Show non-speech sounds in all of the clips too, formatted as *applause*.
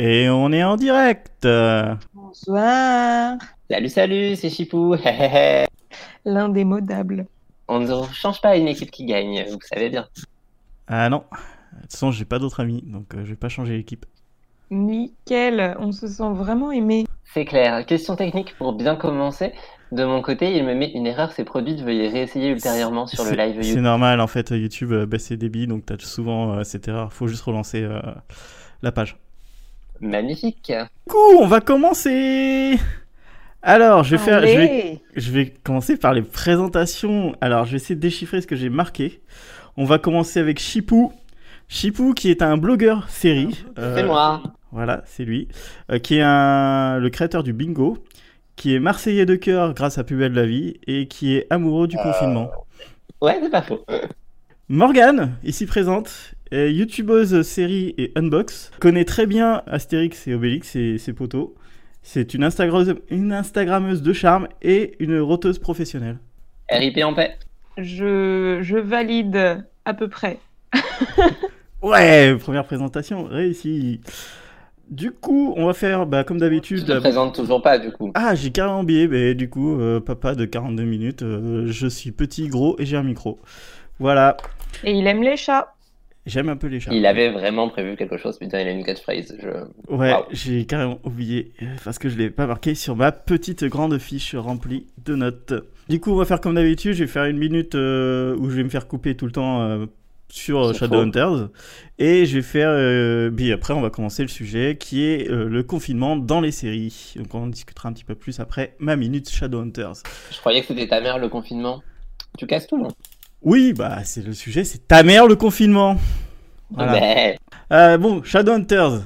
Et on est en direct. Bonsoir. Salut, salut, c'est Chipou. *laughs* L'indémodable. On ne change pas une équipe qui gagne, vous savez bien. Ah non. De toute façon, j'ai pas d'autres amis, donc euh, je vais pas changer l'équipe. Nickel, on se sent vraiment aimé. C'est clair. Question technique pour bien commencer. De mon côté, il me met une erreur s'est produite, veuillez réessayer ultérieurement sur le C'est- live C'est YouTube. normal, en fait, YouTube euh, baisse ses débits, donc t'as souvent euh, cette erreur. Faut juste relancer euh, la page. Magnifique. Coup, on va commencer. Alors, je vais faire, je vais, Allez. je vais commencer par les présentations. Alors, je vais essayer de déchiffrer ce que j'ai marqué. On va commencer avec Chipou. Chipou, qui est un blogueur série. Euh, C'est moi. Voilà, c'est lui. Euh, qui est un, le créateur du bingo. Qui est marseillais de cœur grâce à Plus belle la vie. Et qui est amoureux du confinement. Ouais, c'est pas faux. Morgane, ici présente, youtubeuse série et unbox, connaît très bien Astérix et Obélix et ses potos. C'est une, Instagrammeuse- une Instagrammeuse de charme et une roteuse professionnelle. RIP en paix. Je, je valide à peu près. *laughs* Ouais, première présentation réussie. Du coup, on va faire bah, comme Tu d'habitude. te présentes toujours pas, du coup. Ah, j'ai carrément oublié, mais du coup, euh, papa de 42 minutes, euh, je suis petit, gros et j'ai un micro. Voilà, Et il aime les chats. J'aime un peu les chats. Il avait vraiment prévu quelque chose, putain, il a une catchphrase. Je... Ouais, j'ai carrément oublié euh, parce que je l'ai pas marqué sur ma petite grande fiche remplie de notes. Du coup, on va faire comme d'habitude. Je vais faire une minute euh, où je vais me faire couper tout le temps euh, sur Shadowhunters et je vais faire. euh, puis après, on va commencer le sujet qui est euh, le confinement dans les séries. Donc, on en discutera un petit peu plus après ma minute Shadowhunters. je croyais que c'était ta mère le confinement. Tu casses tout, non? Oui, bah c'est le sujet, c'est ta mère le confinement. Voilà. Mais... Euh, bon, Shadowhunters,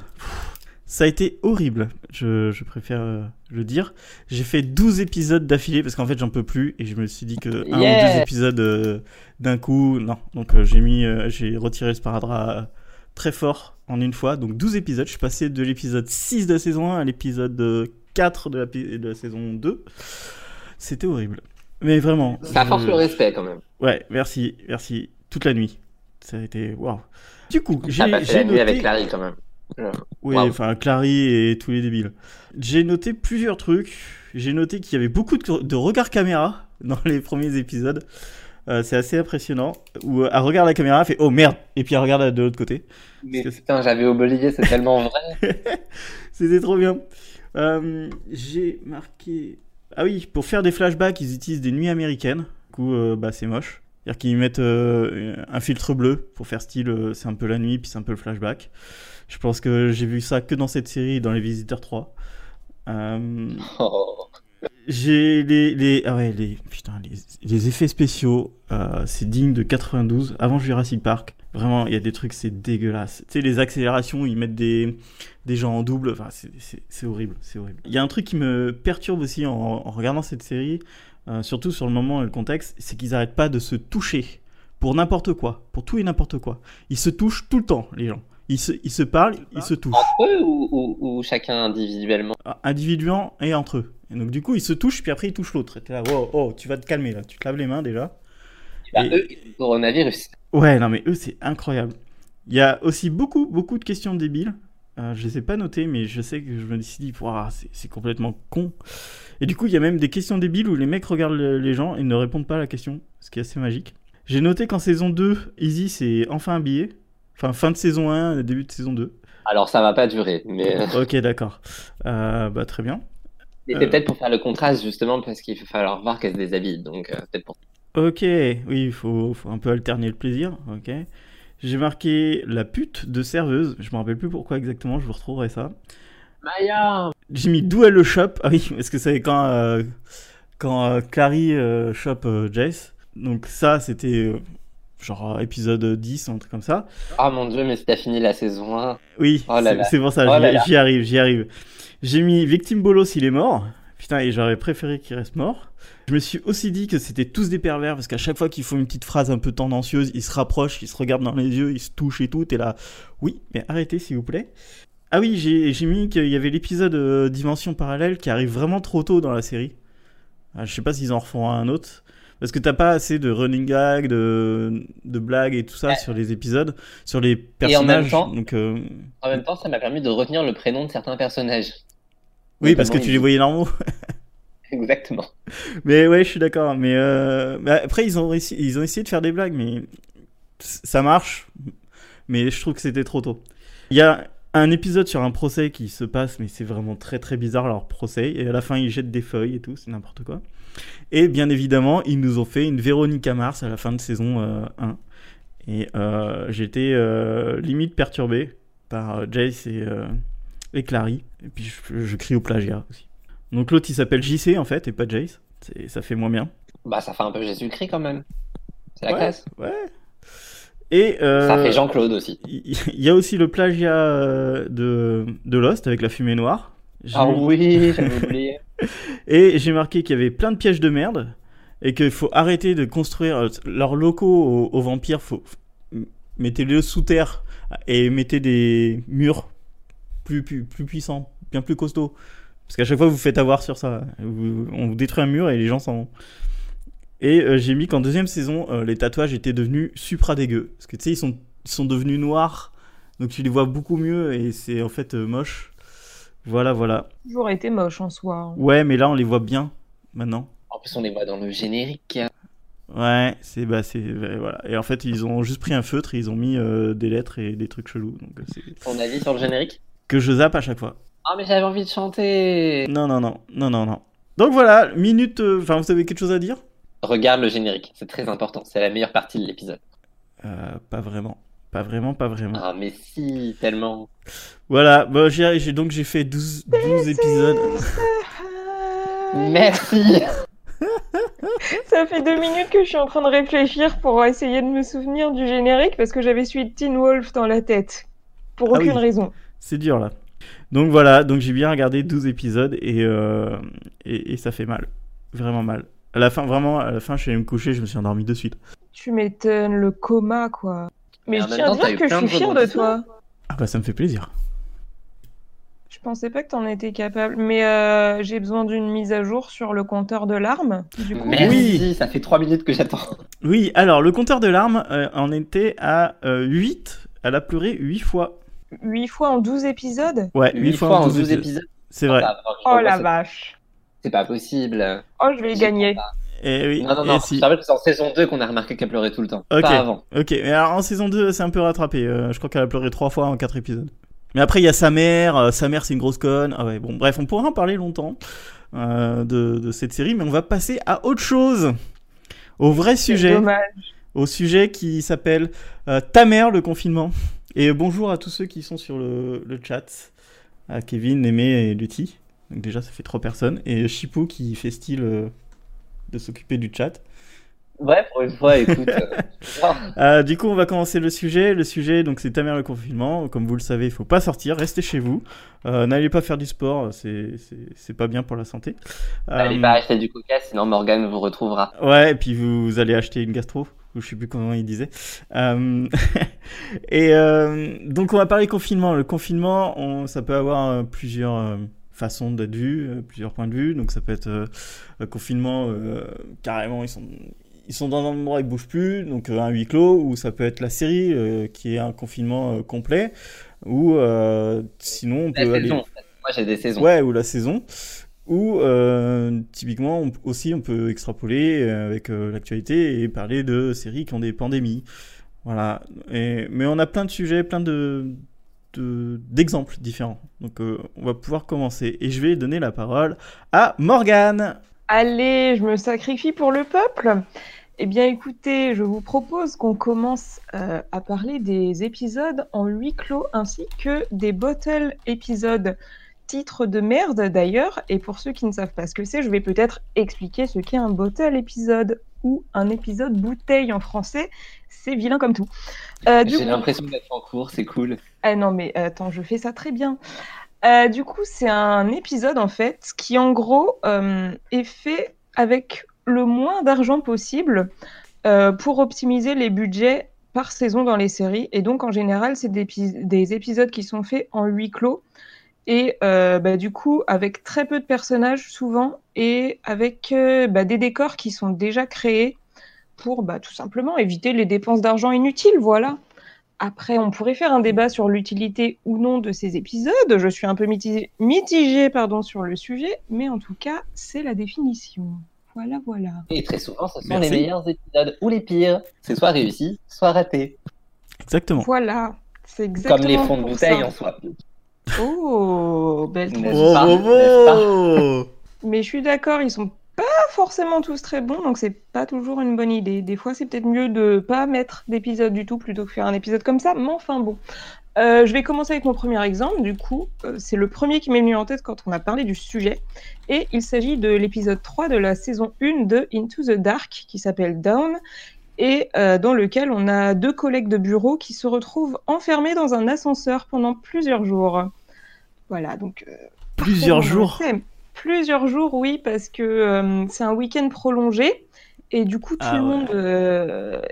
ça a été horrible, je, je préfère euh, le dire. J'ai fait 12 épisodes d'affilée parce qu'en fait j'en peux plus et je me suis dit que un ou Yeah. deux épisodes euh, d'un coup, non. Donc euh, j'ai mis, euh, j'ai retiré le sparadrap euh, très fort en une fois. Donc 12 épisodes, je suis passé de l'épisode 6 de la saison 1 à l'épisode euh, 4 de la, de la saison 2. C'était horrible. Mais vraiment. Ça je- force le respect, quand même. Ouais, merci, merci. Toute la nuit. Ça a été waouh. Du coup, j'ai la nuit noté. avec Clary, quand même. Oui, enfin Clary et tous les débiles. J'ai noté plusieurs trucs. J'ai noté qu'il y avait beaucoup de, de regards caméra *laughs* dans les premiers épisodes. Euh, c'est assez impressionnant. Où euh, elle regarde la caméra, elle fait oh merde, et puis elle regarde de l'autre côté. Mais putain, j'avais oublié, c'est tellement vrai. *laughs* C'était trop bien. Euh, J'ai marqué. Ah oui, pour faire des flashbacks, ils utilisent des nuits américaines. Du coup, euh, bah, c'est moche. C'est-à-dire qu'ils mettent euh, un filtre bleu pour faire style, euh, c'est un peu la nuit, puis c'est un peu le flashback. Je pense que j'ai vu ça que dans cette série, dans Les Visiteurs 3. Euh, *laughs* Oh. J'ai les, les, ah ouais, les, putain, les, effets spéciaux, euh, c'est digne de 92, avant Jurassic Park. Vraiment, il y a des trucs, c'est dégueulasse. Tu sais, les accélérations, ils mettent des, des gens en double, enfin, c'est- horrible, c'est horrible. Il y a un truc qui me perturbe aussi en, regardant cette série, euh, surtout sur le moment et le contexte, c'est qu'ils arrêtent pas de se toucher pour n'importe quoi, pour tout et n'importe quoi. Ils se touchent tout le temps, les gens. Ils se, ils se parlent, ils se touchent. Entre eux ou, ou, ou chacun individuellement individuellement et entre eux. Et donc du coup, ils se touchent, puis après ils touchent l'autre. Et t'es là, wow, oh, tu vas te calmer là, tu te laves les mains déjà. bah, Et- Eux, coronavirus. Ouais, non mais eux, c'est incroyable. Il y a aussi beaucoup, beaucoup de questions débiles. Euh, je les ai pas notées, mais je sais que je me suis dit, c'est complètement con. Et du coup, il y a même des questions débiles où les mecs regardent le- les gens et ne répondent pas à la question, ce qui est assez magique. J'ai noté qu'en saison 2, Easy c'est enfin habillé. Enfin, fin de saison 1, début de saison 2. Alors ça va pas durer, mais euh, Ok, d'accord. Euh, bah, très bien. c'était Euh. peut-être pour faire le contraste justement parce qu'il va falloir voir qu'elle se déshabille, donc euh, peut-être pour. Ok, oui, il faut, faut un peu alterner le plaisir. Ok. J'ai marqué la pute de serveuse. Je me rappelle plus pourquoi exactement, je vous retrouverai ça. Maya J'ai mis d'où elle le shop. Ah oui, parce que c'est quand, euh, quand euh, Clary euh, euh, Jace. Donc ça, c'était euh, genre épisode 10, un truc comme ça. Oh mon dieu, mais si t'as fini la saison 1. Oui, Oh c'est- pour ça, Oh j'y- arrive, j'y arrive. J'ai mis Victime Bolos, il est mort. Putain, et j'aurais préféré qu'il reste mort. Je me suis aussi dit que c'était tous des pervers parce qu'à chaque fois qu'ils font une petite phrase un peu tendancieuse, ils se rapprochent, ils se regardent dans les yeux, ils se touchent et tout. T'es là, oui, mais arrêtez s'il vous plaît. Ah oui, j'ai j'ai mis qu'il y avait l'épisode euh, Dimension Parallèle qui arrive vraiment trop tôt dans la série. Ah, je sais pas s'ils en refont un autre. Parce que t'as pas assez de running gag, de, de blagues et tout ça Ouais. sur les épisodes, sur les en même personnages. temps- donc, euh, En même temps, ça m'a permis de retenir le prénom de certains personnages. Oui, parce que tu les voyais normaux. *laughs* Exactement. Mais ouais, je suis d'accord. Mais, euh, mais après, ils ont, réussi, ils ont essayé de faire des blagues, mais ça marche. Mais je trouve que c'était trop tôt. Il y a un épisode sur un procès qui se passe, mais c'est vraiment très très bizarre leur procès. Et à la fin, ils jettent des feuilles et tout, c'est n'importe quoi. Et bien évidemment, ils nous ont fait une Véronica Mars à la fin de saison euh, 1. Et euh, j'étais euh, limite perturbé par euh, Jace et, et Clary. Et puis je, je crie au plagiat aussi. Donc l'autre il s'appelle JC en fait et pas Jace. Ça fait moins bien. Bah, ça fait un peu Jésus-Christ quand même. C'est la Ouais. classe. Ouais. Et euh, Ça fait Jean-Claude aussi. Il y a aussi le plagiat euh, de, de Lost avec la fumée noire. Ah oui, j'avais *laughs* oublié. Et j'ai marqué qu'il y avait plein de pièges de merde et qu'il faut arrêter de construire euh, leurs locaux aux, aux vampires. Faut, mettez-les sous terre et mettez des murs plus, plus, plus puissants, bien plus costauds. Parce qu'à chaque fois, vous vous faites avoir sur ça. Vous- on vous détruit un mur et les gens s'en vont. Et euh, j'ai mis qu'en deuxième saison, euh, les tatouages étaient devenus supra dégueux. Parce que tu sais, ils sont, ils sont devenus noirs. Donc tu les vois beaucoup mieux et c'est en fait euh, moche. Voilà, voilà. Toujours été moche en soi. hein. Ouais, mais là, on les voit bien maintenant. En plus, on les voit dans le générique. Ouais, c'est bah c'est voilà. Et en fait, ils ont juste pris un feutre et ils ont mis euh, des lettres et des trucs chelous. Donc Ton avis sur le générique? que je zappe à chaque fois. Ah, mais j'avais envie de chanter. Non non non non non non. Donc voilà, minute. euh, Enfin, vous avez quelque chose à dire? Regarde le générique, c'est très important. C'est la meilleure partie de l'épisode. euh, Pas vraiment, pas vraiment, pas vraiment. Ah, mais si, tellement. Voilà, bah, j'ai donc j'ai fait 12, 12 épisodes. Merci. *laughs* Ça fait deux minutes que je suis en train de réfléchir pour essayer de me souvenir du générique parce que j'avais de Teen Wolf dans la tête. Pour Ah aucune oui. raison. C'est dur là. Donc voilà, donc j'ai bien regardé 12 épisodes et, euh, et, et ça fait mal. Vraiment mal. À la fin, vraiment, à la fin, je suis allé me coucher, je me suis endormi de suite. Tu m'étonnes, le coma, quoi. Mais Et je tiens à dire que je suis de fière de toi. Ah bah ça me fait plaisir. Je pensais pas que t'en étais capable, mais euh, j'ai besoin d'une mise à jour sur le compteur de larmes. Du coup, Merci, Oui. ça fait 3 minutes que j'attends. Oui, alors le compteur de larmes euh, en était à 8. Elle a pleuré 8 fois. 8 fois en 12 épisodes? Ouais, 8 8 fois en 12 épisodes. épisodes. C'est vrai. Ah, je Oh la vache. C'est pas possible. Oh, je vais J'y gagner. Et oui, pas. Non, non, non. si. C'est en saison 2 qu'on a remarqué qu'elle pleurait tout le temps. Ok. Pas avant. Ok, mais alors en saison 2, c'est un peu rattrapé. Euh, je crois qu'elle a pleuré 3 fois en 4 épisodes. Mais après, il y a sa mère. euh, sa mère, c'est une grosse conne. Ah ouais, bon, bref, on pourra en parler longtemps euh, de, de cette série, mais on va passer à autre chose. Au vrai sujet. dommage. au sujet qui s'appelle euh, Ta mère, le confinement. Et bonjour à tous ceux qui sont sur le, le chat, à Kevin, Aimé et Lutti. Donc déjà, ça fait trois personnes. Et Chipou qui fait style euh, de s'occuper du chat. Ouais, pour une fois, écoute. euh, *laughs* Euh, du coup, on va commencer le sujet. Le sujet, donc, c'est Ta mère, le confinement. Comme vous le savez, il faut pas sortir, restez chez vous. Euh, N'allez pas faire du sport, c'est pas bien pour la santé. Allez Euh, pas acheter du coca, sinon Morgane vous retrouvera. Ouais, et puis vous, vous allez acheter une gastro, ou je sais plus comment il disait. Euh, *laughs* et donc on va parler confinement. Le confinement, on, ça peut avoir plusieurs euh, façons d'être vu, euh, plusieurs points de vue. Donc ça peut être euh, un confinement euh, carrément, ils sont ils sont dans un endroit ils bougent plus, donc euh, un huis clos, ou ça peut être la série euh, qui est un confinement euh, complet, ou euh, sinon on La peut aller saison. Moi, j'ai des saisons. Ouais, ou la saison. Ou euh, typiquement on- aussi on peut extrapoler euh, avec euh, l'actualité et parler de séries qui ont des pandémies. Voilà. Et, mais on a plein de sujets, plein de de- d'exemples différents. Donc euh, on va pouvoir commencer. Et je vais donner la parole à Morgane. Allez, je me sacrifie pour le peuple. Eh bien, écoutez, je vous propose qu'on commence euh, à parler des épisodes en huis clos ainsi que des bottle épisodes. Titre de merde d'ailleurs, et pour ceux qui ne savent pas ce que c'est, je vais peut-être expliquer ce qu'est un bottle épisode ou un épisode bouteille en français. C'est vilain comme tout. Euh, J'ai coup- l'impression d'être en cours, c'est cool. ah non, mais attends, je fais ça très bien. Euh, du coup, c'est un épisode en fait qui en gros euh, est fait avec le moins d'argent possible euh, pour optimiser les budgets par saison dans les séries. Et donc en général, c'est des, des épisodes qui sont faits en huis clos Et euh, bah, du coup, avec très peu de personnages souvent et avec euh, bah, des décors qui sont déjà créés pour bah, tout simplement éviter les dépenses d'argent inutiles. Voilà. Après, on pourrait faire un débat sur l'utilité ou non de ces épisodes. Je suis un peu mitigée, mitigée pardon, sur le sujet, mais en tout cas, c'est la définition. Voilà, voilà. Et très souvent, ce sont Merci. les meilleurs épisodes ou les pires. C'est soit réussi, soit raté. Exactement. Voilà. C'est exactement Comme les fonds de bouteille en soi. Oh, belle N'est-ce transition. pas Oh, Mais je suis d'accord, ils sont pas forcément tous très bons, donc c'est pas toujours une bonne idée. Des fois, c'est peut-être mieux de pas mettre d'épisode du tout plutôt que faire un épisode comme ça, mais enfin bon. Euh, je vais commencer avec mon premier exemple, du coup, euh, c'est le premier qui m'est venu en tête quand on a parlé du sujet, et il s'agit de l'épisode 3 de la saison 1 de Into the Dark, qui s'appelle Down, et euh, dans lequel on a deux collègues de bureau qui se retrouvent enfermés dans un ascenseur pendant plusieurs jours. Voilà, donc euh, Plusieurs jours. Plusieurs jours, oui, parce que euh, c'est un week-end prolongé et du coup tout Ah le ouais. monde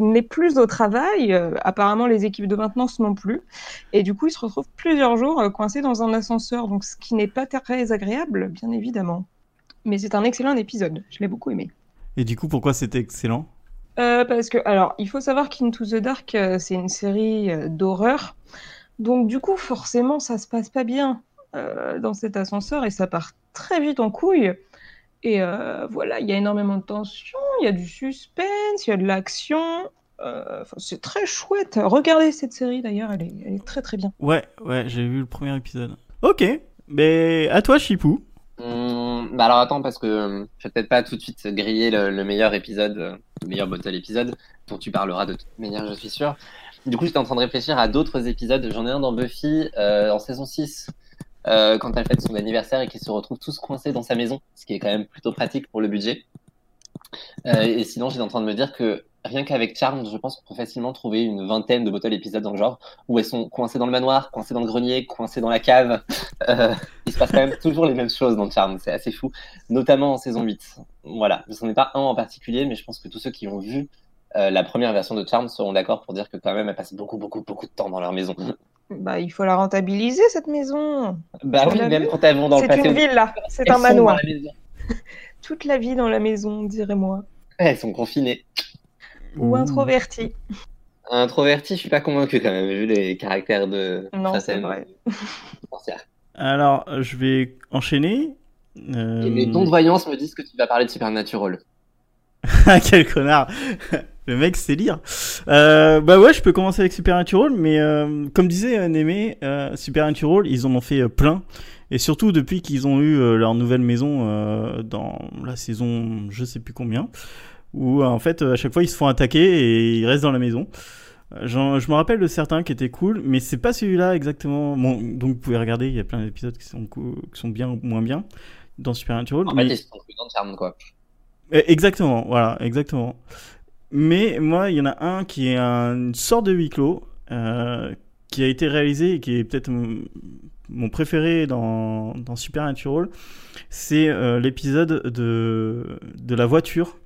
n'est plus au travail. Euh, apparemment, les équipes de maintenance non plus. Et du coup, ils se retrouvent plusieurs jours euh, coincés dans un ascenseur, donc ce qui n'est pas très agréable, bien évidemment. Mais c'est un excellent épisode. Je l'ai beaucoup aimé. Et du coup, pourquoi c'était excellent? Euh, parce que, alors, il faut savoir qu'Into the Dark, euh, c'est une série euh, d'horreur. Donc, du coup, forcément, ça se passe pas bien euh, dans cet ascenseur et ça part très vite en couille. Et euh, voilà, il y a énormément de tension, il y a du suspense, il y a de l'action. Euh, c'est très chouette. Regardez cette série d'ailleurs, elle est, elle est très très bien. Ouais, ouais, j'ai vu le premier épisode. Ok, mais à toi, Chipou. Bah alors attends, parce que euh, je vais peut-être pas tout de suite griller le, le meilleur épisode, euh, le meilleur bottle épisode, dont tu parleras de toute manière, je suis sûr. Du coup, j'étais en train de réfléchir à d'autres épisodes. J'en ai un dans Buffy, euh, en saison 6, euh, quand elle fête son anniversaire et qu'ils se retrouvent tous coincés dans sa maison, ce qui est quand même plutôt pratique pour le budget. Et sinon, j'étais en train de me dire que rien qu'avec Charmed, je pense qu'on peut facilement trouver une vingtaine de bottle épisodes dans le genre, où elles sont coincées dans le manoir, coincées dans le grenier, coincées dans la cave. *laughs* Euh, il se passe quand même toujours les mêmes choses dans Charmed, c'est assez fou, notamment en saison 8. Voilà, je n'en ai pas un en particulier, mais je pense que tous ceux qui ont vu euh, la première version de Charmed seront d'accord pour dire que quand même elles passent beaucoup, beaucoup, beaucoup de temps dans leur maison. Bah, il faut la rentabiliser cette maison. Bah oui, même quand elles vont dans le C'est passé. une villa, c'est elles un manoir. *laughs* Toute la vie dans la maison, dirais-moi. Elles sont confinées. Ou Ouh. introverti. Introverti, je suis pas convaincu quand même, vu les caractères de Non, c'est vrai. *laughs* Alors, je vais enchaîner. Euh, Et mes dons de voyance me disent que tu vas parler de Supernatural. Ah, *laughs* quel connard *laughs* Le mec sait lire. Euh, bah ouais, je peux commencer avec Supernatural, mais euh, comme disait Némé, euh, Supernatural, ils en ont fait euh, plein. Et surtout depuis qu'ils ont eu euh, leur nouvelle maison euh, dans la saison je sais plus combien, où euh, en fait euh, à chaque fois ils se font attaquer et ils restent dans la maison. Euh, je me rappelle de certains qui étaient cool, mais c'est pas celui-là exactement. Bon, donc vous pouvez regarder, il y a plein d'épisodes qui sont, cou- qui sont bien ou moins bien dans Supernatural. En mais... fait, ils sont plus dans Charmed, quoi. Eh, Exactement, voilà, exactement. Mais moi, il y en a un qui est un- une sorte de huis clos, euh, qui a été réalisé et qui est peut-être mon, mon préféré dans, dans Supernatural. C'est euh, l'épisode de, de la voiture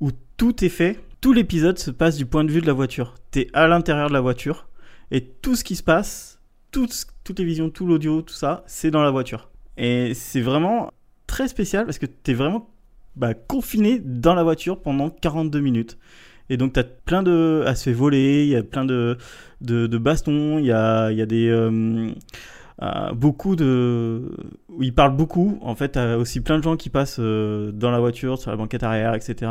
où tout est fait. Tout l'épisode se passe du point de vue de la voiture. T'es à l'intérieur de la voiture et tout ce qui se passe, toutes les visions, tout l'audio, tout ça, c'est dans la voiture. Et c'est vraiment très spécial parce que t'es vraiment bah, confiné dans la voiture pendant 42 minutes. Et donc, tu as plein de. à se fait voler, il y a plein de, bastons, il y a, il y a des. euh, euh, beaucoup de. il parle beaucoup. En fait, t'as aussi plein de gens qui passent euh, dans la voiture, sur la banquette arrière, etc.,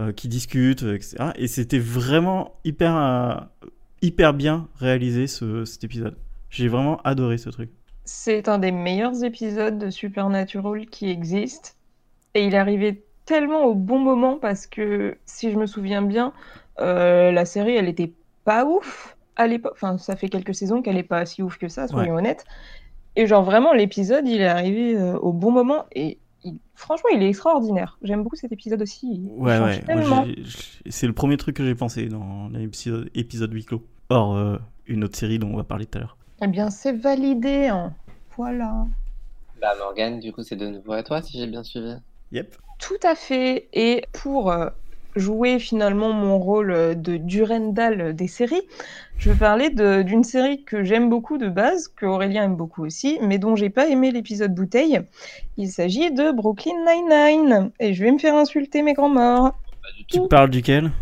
euh, qui discutent, etc. Et c'était vraiment hyper, hyper bien réalisé ce, cet épisode. J'ai vraiment adoré ce truc. C'est un des meilleurs épisodes de Supernatural qui existent. Et il est arrivé tellement au bon moment parce que, si je me souviens bien, la série, elle était pas ouf à l'époque. Enfin, ça fait quelques saisons qu'elle est pas si ouf que ça, soyons honnêtes. Et genre, vraiment, l'épisode, il est arrivé euh, au bon moment et il- franchement, il est extraordinaire. J'aime beaucoup cet épisode aussi. Il Ouais, ouais. c'est le premier truc que j'ai pensé dans l'épisode épisode huis clos. Or, euh, une autre série dont on va parler tout à l'heure. Eh bien, c'est validé. hein. Voilà. Bah, Morgane, du coup, c'est de nouveau à toi, si j'ai bien suivi. Yep. Tout à fait. Et pour euh, jouer finalement mon rôle de Durendal des séries, je vais parler d'une série que j'aime beaucoup de base, que Aurélien aime beaucoup aussi, mais dont j'ai pas aimé l'épisode bouteille. Il s'agit de Brooklyn Nine-Nine. Et je vais me faire insulter mes grands morts. Tu parles duquel?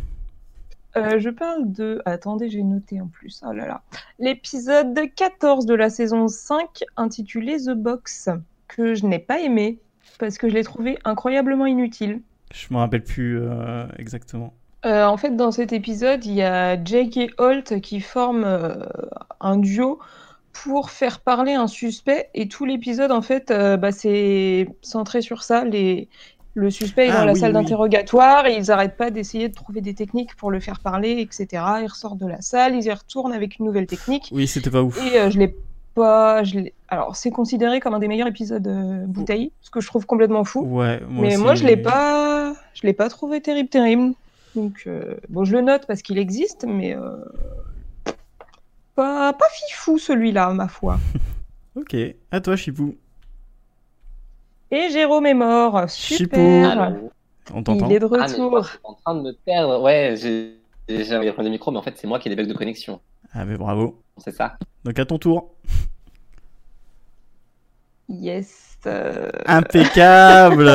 Euh, je parle de. Attendez, j'ai noté en plus. Oh là là. L'épisode 14 de la saison 5 intitulé The Box, que je n'ai pas aimé parce que je l'ai trouvé incroyablement inutile. Je me rappelle plus euh, exactement. Euh, en fait, dans cet épisode, il y a Jake et Holt qui forment un duo pour faire parler un suspect et tout l'épisode en fait bah, c'est centré sur ça les le suspect est dans ah la salle d'interrogatoire et ils n'arrêtent pas d'essayer de trouver des techniques pour le faire parler, etc. Ils ressortent de la salle, ils y retournent avec une nouvelle technique. Oui, c'était pas ouf. Et euh, je l'ai pas. Je Alors, c'est considéré comme un des meilleurs épisodes euh, bouteille, ce que je trouve complètement fou. Ouais, Mais moi, je l'ai pas. Je l'ai pas trouvé terrible, terrible. Donc, euh, bon, je le note parce qu'il existe, mais pas, pas fifou celui-là, ma foi. *laughs* ok, à toi, Chipou. Et Jérôme est mort. Super. On t'entend. Il est de retour. Ah, je suis en train de me perdre. Ouais, j'ai déjà prendre le micro, mais en fait, c'est moi qui ai des bugs de connexion. Ah, mais bravo. C'est ça. Donc, à ton tour. Yes. Euh. Impeccable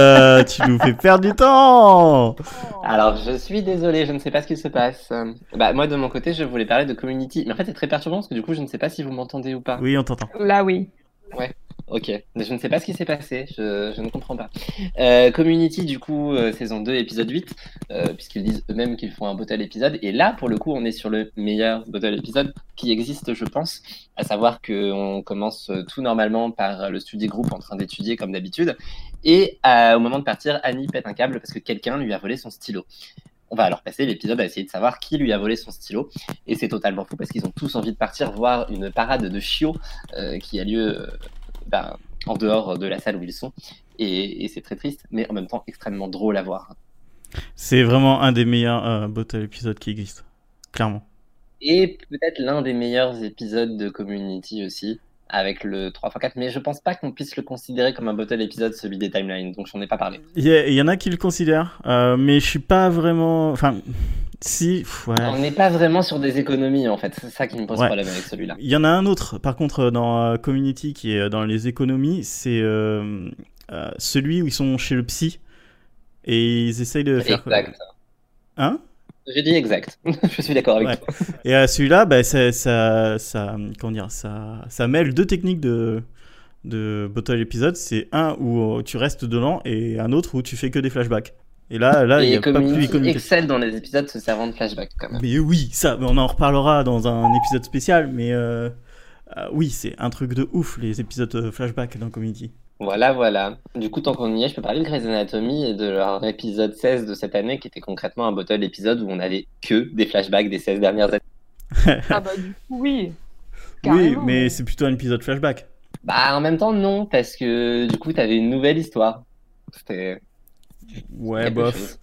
*laughs* Tu nous fais perdre du temps Alors, je suis désolé, je ne sais pas ce qui se passe. Bah, moi, de mon côté, je voulais parler de Community. Mais en fait, c'est très perturbant parce que du coup, je ne sais pas si vous m'entendez ou pas. Oui, on t'entend. Là, oui. Ouais. Ok, je ne sais pas ce qui s'est passé, je, ne comprends pas. Euh, Community, du coup, euh, saison 2, épisode 8, euh, puisqu'ils disent eux-mêmes qu'ils font un bottle épisode. Et là, pour le coup, on est sur le meilleur bottle épisode qui existe, je pense. À savoir qu'on commence tout normalement par le study group en train d'étudier comme d'habitude. Et au moment de partir, Annie pète un câble parce que quelqu'un lui a volé son stylo. On va alors passer l'épisode à essayer de savoir qui lui a volé son stylo. Et c'est totalement fou parce qu'ils ont tous envie de partir voir une parade de chiots qui a lieu ben, en dehors de la salle où ils sont. Et, c'est très triste, mais en même temps extrêmement drôle à voir. C'est vraiment un des meilleurs euh, bottle épisodes qui existent, clairement. Et peut-être l'un des meilleurs épisodes de Community aussi, avec le 3x4, mais je pense pas qu'on puisse le considérer comme un bottle épisode, celui des timelines, donc j'en ai pas parlé. Il y, en a qui le considèrent, euh, mais je suis pas vraiment. Enfin, si, On n'est pas vraiment sur des économies en fait, c'est ça qui me pose problème avec celui-là. Il y en a un autre, par contre, dans euh, Community qui est dans les économies, c'est euh, euh, celui où ils sont chez le psy et ils essayent de faire. Exact. Hein? J'ai dit exact, *laughs* je suis d'accord avec toi. *laughs* Et celui-là, bah, ça, ça, ça, comment dire, ça, ça mêle deux techniques de, de bottle épisode. C'est un où tu restes dedans et un autre où tu fais que des flashbacks. Et là, là, il y a pas plus excelle dans les épisodes se servant de flashback quand même. Mais oui, ça, on en reparlera dans un épisode spécial, mais euh, euh, oui, c'est un truc de ouf les épisodes euh, flashback dans Community. Voilà, voilà. Du coup, tant qu'on y est, je peux parler de Grey's Anatomy et de leur épisode 16 de cette année, qui était concrètement un bottle épisode où on avait que des flashbacks des 16 dernières années. ah bah du coup, oui. *laughs* oui, mais c'est plutôt un épisode flashback. Bah en même temps, non, parce que du coup, t'avais une nouvelle histoire. C'était Ouais, bof.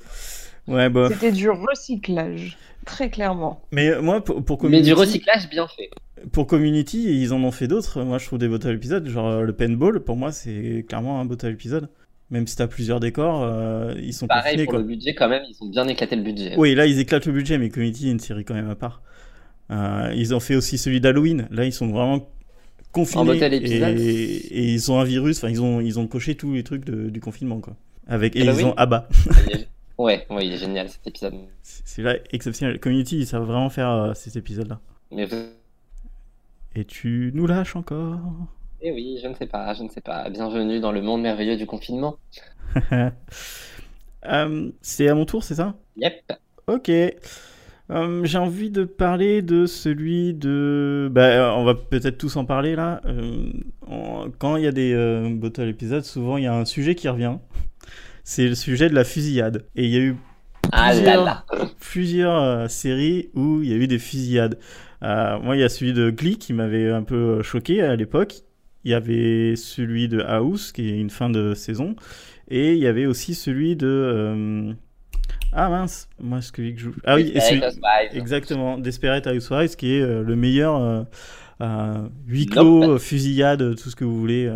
Ouais, bof. C'était du recyclage, très clairement. Mais euh, moi, pour, pour Community... Mais du recyclage bien fait. Pour Community, ils en ont fait d'autres. Moi, je trouve des bottle épisodes, genre euh, le paintball, pour moi, c'est clairement un bottle épisode. Même si t'as plusieurs décors, euh, ils sont Pareil, pour le budget, quand même, ils ont bien éclaté le budget. Oui, là, ils éclatent le budget, mais Community est une série quand même à part. ils ont fait aussi celui d'Halloween. Là, ils sont vraiment confinés. Et, et, ils ont un virus. Enfin, ils ont, ils ont coché tous les trucs du confinement, quoi. Avec, et ils ont Abba. *laughs* ouais, ouais, il est génial cet épisode. C'est là exceptionnel. Community, ça va vraiment faire euh, ces épisodes-là. Mais Et tu nous lâches encore Eh oui, je ne sais pas, je ne sais pas. Bienvenue dans le monde merveilleux du confinement. *laughs* euh, c'est à mon tour, c'est ça? Yep. Ok. Euh, j'ai envie de parler de celui de. Bah, on va peut-être tous en parler là. Euh, quand il y a des bottle épisodes, souvent il y a un sujet qui revient c'est le sujet de la fusillade. Et il y a eu ah plusieurs, euh, séries où il y a eu des fusillades. Euh, moi, il y a celui de Glee qui m'avait un peu choqué à l'époque. Il y avait celui de House qui est une fin de saison. Et il y avait aussi celui de. Euh, ah mince, moi ce que je joue. Ah oui, exactement, Desperate Housewives qui est le meilleur huis clos, fusillade, tout ce que vous voulez.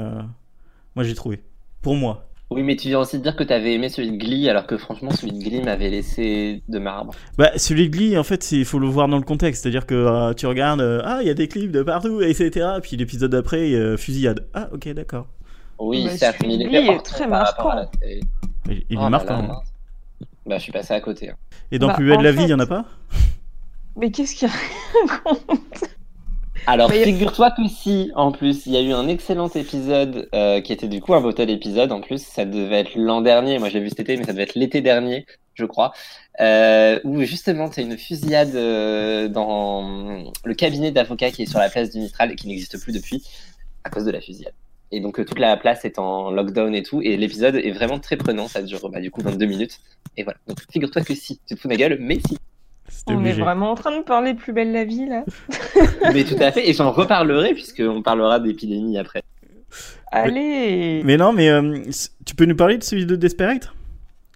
moi j'ai trouvé. Pour moi. Oui, mais tu viens aussi de dire que tu avais aimé celui de Glee, alors que franchement, celui de Glee m'avait laissé de marbre. Bah, celui de Glee, en fait, il faut le voir dans le contexte. C'est-à-dire que euh, tu regardes, euh, ah, il y a des clips de partout, etc. Puis l'épisode d'après, euh, fusillade. Ah, ok, d'accord. Oui, Bah, certes, mais de il est, très marquant. Il, il Oh est là marquant. là, hein. Bah, je suis passé à côté. hein. Et dans Bah, Plus belle en la vie, il fait- y en a pas? Mais qu'est-ce qu'il *laughs* raconte Alors, figure-toi que si, en plus, il y a eu un excellent épisode euh, qui était du coup un bottle épisode. En plus, ça devait être l'an dernier. Moi, je l'ai vu cet été, mais ça devait être l'été dernier, je crois. Euh, où justement, c'est une fusillade euh, dans le cabinet d'avocats qui est sur la place du Mistral et qui n'existe plus depuis à cause de la fusillade. Et donc, toute la place est en lockdown et tout. Et l'épisode est vraiment très prenant. Ça dure bah, du coup 22 minutes. Et voilà. Donc, figure-toi que si, tu te fous de ma gueule, mais si. C'était On est vraiment en train de parler plus belle la vie là. *laughs* Mais tout à fait. Et j'en reparlerai puisqu'on parlera d'épidémie après. Allez Mais non, mais euh, tu peux nous parler de celui de Desperate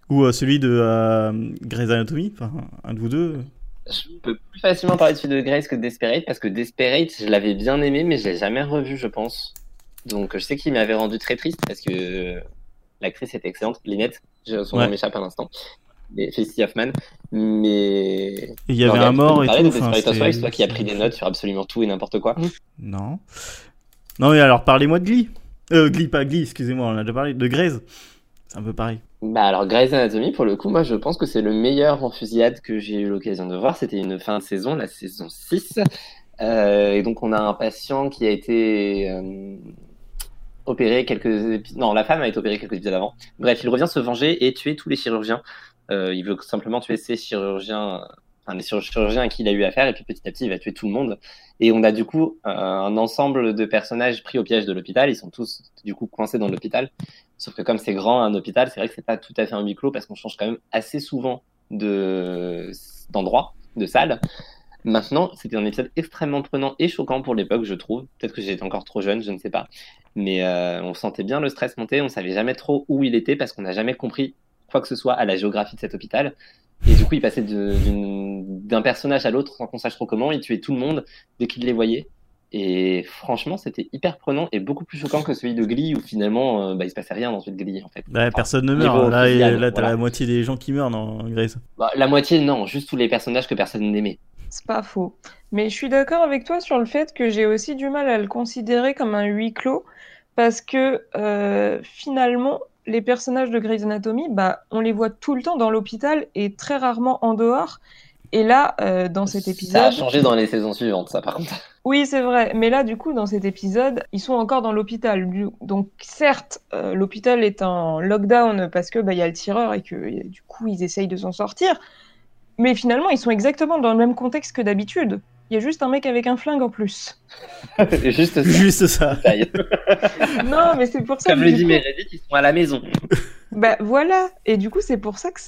Ou euh, celui de euh, Grey's Anatomy Enfin, un de vous deux? Je peux plus facilement parler de celui de Grace que de Desperate parce que Desperate, je l'avais bien aimé, mais je l'ai jamais revu, je pense. Donc je sais qu'il m'avait rendu très triste parce que l'actrice était excellente, Lynette, je- son Ouais. nom m'échappe à l'instant, mais Felicity Hoffman. Mais il y avait Morgane, un mort et tout. enfin, c'était- toi qui as pris des notes sur absolument tout et n'importe quoi. Non. Non, mais alors parlez-moi de Glee. Euh, Glee, pas Glee, excusez-moi, on a déjà parlé. De Grey's. C'est un peu pareil. Bah alors Grey's Anatomy, pour le coup, moi je pense que c'est le meilleur en fusillade que j'ai eu l'occasion de voir. C'était une fin de saison, la saison 6. Euh, et donc on a un patient qui a été euh, opéré quelques épisodes... Non, la femme a été opérée quelques épisodes avant. Bref, il revient se venger et tuer tous les chirurgiens. Euh, il veut simplement tuer ses chirurgiens, enfin les chirurgiens à qui il a eu affaire, et puis petit à petit il va tuer tout le monde. Et on a du coup euh, un ensemble de personnages pris au piège de l'hôpital. Ils sont tous du coup coincés dans l'hôpital. Sauf que comme c'est grand un hôpital, c'est vrai que c'est pas tout à fait un huis clos parce qu'on change quand même assez souvent de d'endroit, de salle. Maintenant, c'était un épisode extrêmement prenant et choquant pour l'époque, je trouve. Peut-être que j'étais encore trop jeune, je ne sais pas. Mais euh, on sentait bien le stress monter, on savait jamais trop où il était parce qu'on n'a jamais compris quoi que ce soit à la géographie de cet hôpital. Et du coup, il passait d'un personnage à l'autre sans qu'on sache trop comment, il tuait tout le monde dès qu'il les voyait. Et franchement, c'était hyper prenant et beaucoup plus choquant que celui de Glee où finalement, euh, bah, il se passait rien dans celui de Glee en fait. Bah, Enfin, personne ne meurt. Là, fusillade, là t'as voilà. la moitié des gens qui meurent dans Grey's. bah, la moitié, non, juste tous les personnages que personne n'aimait. C'est pas faux. Mais je suis d'accord avec toi sur le fait que j'ai aussi du mal à le considérer comme un huis clos parce que euh, finalement, les personnages de Grey's Anatomy, bah, on les voit tout le temps dans l'hôpital et très rarement en dehors. Et là, euh, dans cet Ça a épisode, changé dans les saisons suivantes, ça par contre. *laughs* oui, c'est vrai. Mais là, du coup, dans cet épisode, ils sont encore dans l'hôpital. Donc, certes, euh, l'hôpital est en lockdown parce que bah, y a le tireur et que du coup, ils essayent de s'en sortir. Mais finalement, ils sont exactement dans le même contexte que d'habitude. Il y a juste un mec avec un flingue en plus. *laughs* juste ça. Juste ça. *laughs* Non, mais c'est pour ça Comme que le dit coup- ils sont à la maison. *laughs* Bah voilà. Et du coup, c'est pour ça que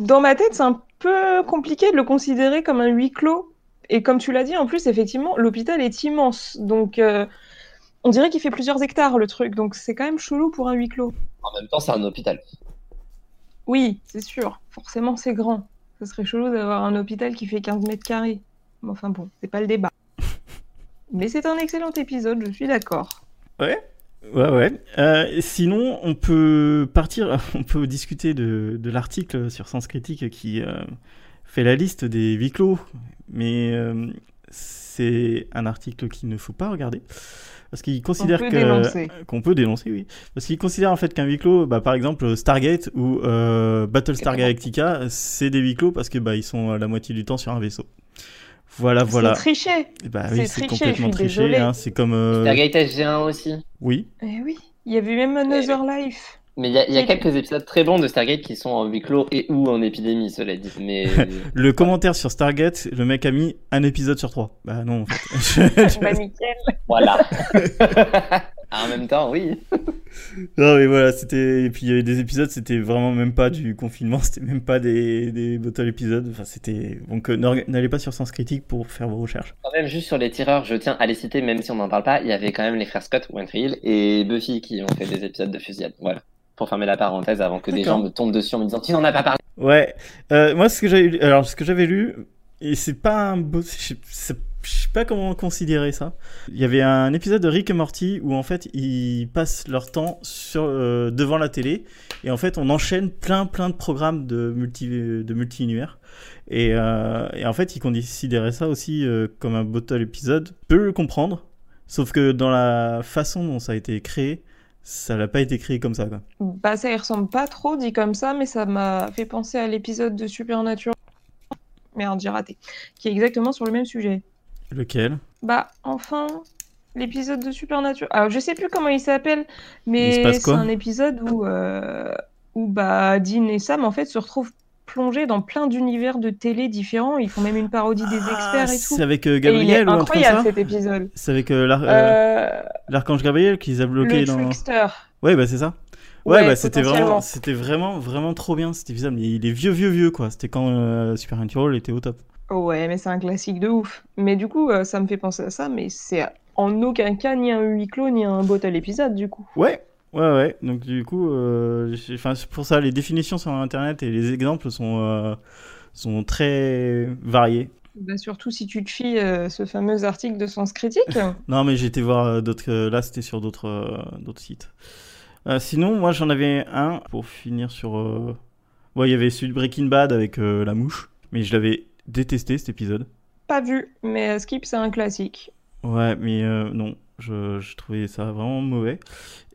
dans ma tête, c'est un peu compliqué de le considérer comme un huis clos. Et comme tu l'as dit, en plus, effectivement, l'hôpital est immense. Donc, euh, on dirait qu'il fait plusieurs hectares le truc. Donc, c'est quand même chelou pour un huis clos. En même temps, c'est un hôpital. Oui, c'est sûr. Forcément, c'est grand. Ça serait chelou d'avoir un hôpital qui fait 15 mètres carrés. Mais enfin bon, c'est pas le débat. *laughs* Mais c'est un excellent épisode, je suis d'accord. Ouais, ouais. Euh, sinon, on peut partir, *laughs* on peut discuter de, de l'article sur Sens Critique qui euh, fait la liste des huis clos, mais euh, c'est un article qu'il ne faut pas regarder. Parce qu'il considère peut que dénoncer. qu'on peut dénoncer, oui. Parce qu'il considère en fait qu'un huis clos, bah, par exemple Stargate ou Battlestar. Galactica, c'est des huis clos parce que bah ils sont la moitié du temps sur un vaisseau. Voilà, voilà. C'est triché. Et Bah c'est oui, c'est triché, complètement triché. hein, C'est comme euh, Stargate SG1 aussi. oui. Eh oui, il y avait même Another Life. Mais il y a, y a quelques épisodes très bons de Stargate qui sont en huis clos et ou en épidémie, cela dit. Mais *laughs* Le commentaire sur Stargate, le mec a mis un épisode sur trois. Bah non, en fait. *laughs* bah nickel. voilà. *laughs* en même temps, oui. *laughs* non, mais voilà, c'était. Et puis il y avait des épisodes, c'était vraiment même pas du confinement, *laughs* c'était même pas des, des bottle épisodes. Enfin, c'était. Donc euh, n'allez pas sur Sens Critique pour faire vos recherches. Quand même, juste sur les tireurs, je tiens à les citer, même si on n'en parle pas. Il y avait quand même les frères Scott, Winfield et Buffy qui ont fait des épisodes de fusillade. Voilà. Pour fermer la parenthèse avant que des gens me tombent dessus en me disant Tu n'en as pas parlé. Ouais. Euh, moi, ce que j'avais lu, alors ce que j'avais lu, et c'est pas un beau, c'est- je sais pas comment considérer ça. Il y avait un épisode de Rick et Morty où en fait ils passent leur temps euh, devant la télé et en fait on enchaîne plein plein de programmes de multi de multi univers et, euh, en fait ils considéraient ça aussi euh, comme un bottle épisode. Je peux le comprendre, sauf que dans la façon dont ça a été créé, ça n'a pas été créé comme ça. Bah, ça y ressemble pas trop dit comme ça, mais ça m'a fait penser à l'épisode de Supernatural. Merde, j'ai raté. Qui est exactement sur le même sujet. Lequel? Bah, enfin, l'épisode de Supernatural. Alors, je sais plus comment il s'appelle, Il mais c'est un épisode où, euh, où bah, Dean et Sam, en fait, se retrouvent plongés dans plein d'univers de télé différents. Ils font même une parodie des experts et tout. Ah, C'est avec euh, Et il est Gabriel ou un truc comme incroyable ça? cet épisode. C'est avec euh, euh, Euh, l'archange Gabriel qu'ils a bloqué le dans. Trickster. Ouais, bah c'est ça. Ouais, Ouais, bah c'était vraiment, c'était vraiment, vraiment trop bien cet épisode. Mais il est vieux, vieux, vieux quoi. C'était quand euh, Supernatural était au top. Ouais, mais c'est un classique de ouf. Mais du coup, euh, ça me fait penser à ça, mais c'est en aucun cas ni un huis clos ni un bottle épisode, du coup. Ouais, ouais, ouais. Donc du coup, euh, c'est pour ça, les définitions sur Internet et les exemples sont, euh, sont très variés. Bah, surtout si tu te fies euh, ce fameux article de Sens Critique. *laughs* Non, mais été voir d'autres. là, c'était sur d'autres, d'autres sites. Sinon, moi, j'en avais un pour finir sur. Ouais, il y avait celui de Breaking Bad avec la mouche, mais je l'avais détesté cet épisode. Pas vu, mais euh, Skip, c'est un classique. Ouais, mais euh, non, je, je trouvais ça vraiment mauvais.